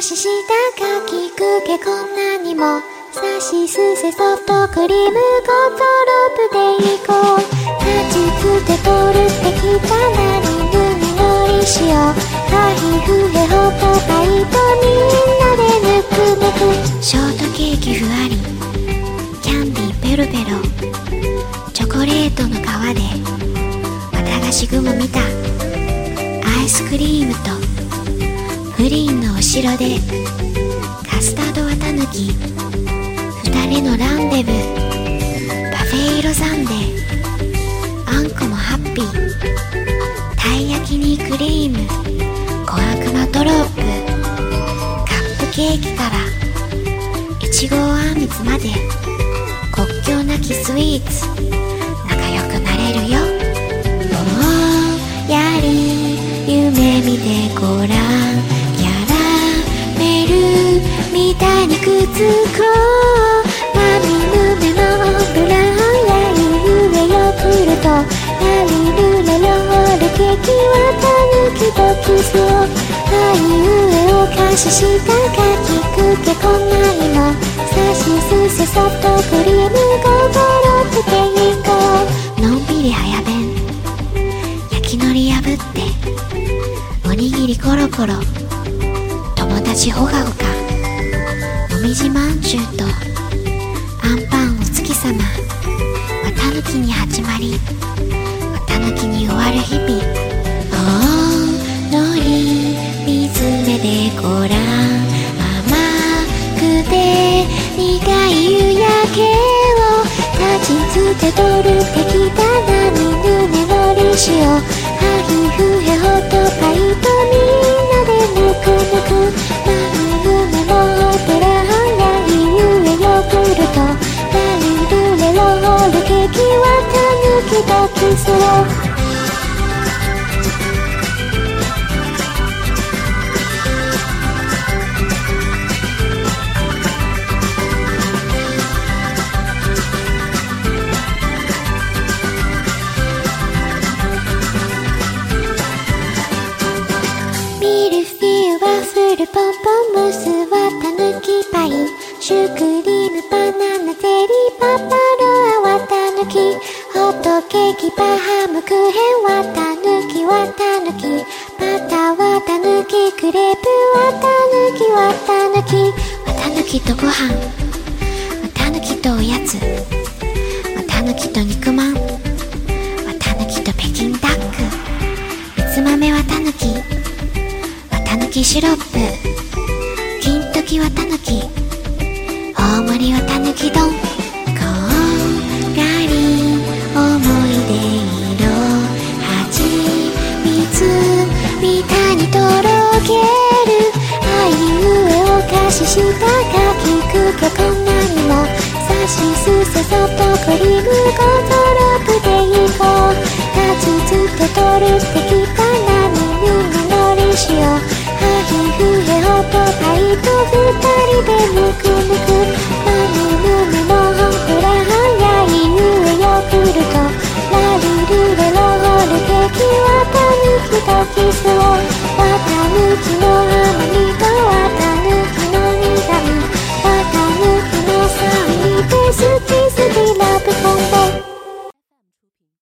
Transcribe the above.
ししたかきくけこんなにもさしすせソフトクリームゴトロープでいこう。立ちつてとるってきたなに胸のりしよハヒフヘホットパイとみんなでぬくぬく。ショートケーキふわり。キャンディーペロペロ。チョコレートの皮で。綿菓子雲見た。アイスクリームと。後ろでカスタード綿抜き二人のランデブパフェ色サンデーあんこもハッピーたい焼きにクリーム小悪魔ドロップカップケーキからいちごあんみつまで国境なきスイーツ仲良くなれるよ。もうやり夢見てごらん。みたいにくっつこうまみむめのブラウンやゆえヨーグルトラリルレロールケーキはたぬきとキスをあいうえを歌詞したかきくけこんなにもさしすせソフトクリームゴトロップでいこうのんびり早弁。焼きのり破って。おにぎりコロコロ。友達ほがほか。みじまんじゅうとあんパンお月様綿抜きに始まり綿抜きに終わる日々。おのり水目でごらん甘くて苦い夕焼けを立ちつてとる敵だなに胸のりしをハヒフとキスをミルフィーユワッフルポンポンムスはたぬきパイシュークご飯。わたぬきとおやつ。わたぬきと肉まん。わたぬきと北京ダック。みつ豆わたぬき綿抜きシロップ。金時綿抜きお菓子したか聞くけこんなにもさしすせそっとクリームゴトロップでいこう立ちつてとるってきたなに胸のりしよう。ハヒフヘホットパイト二人で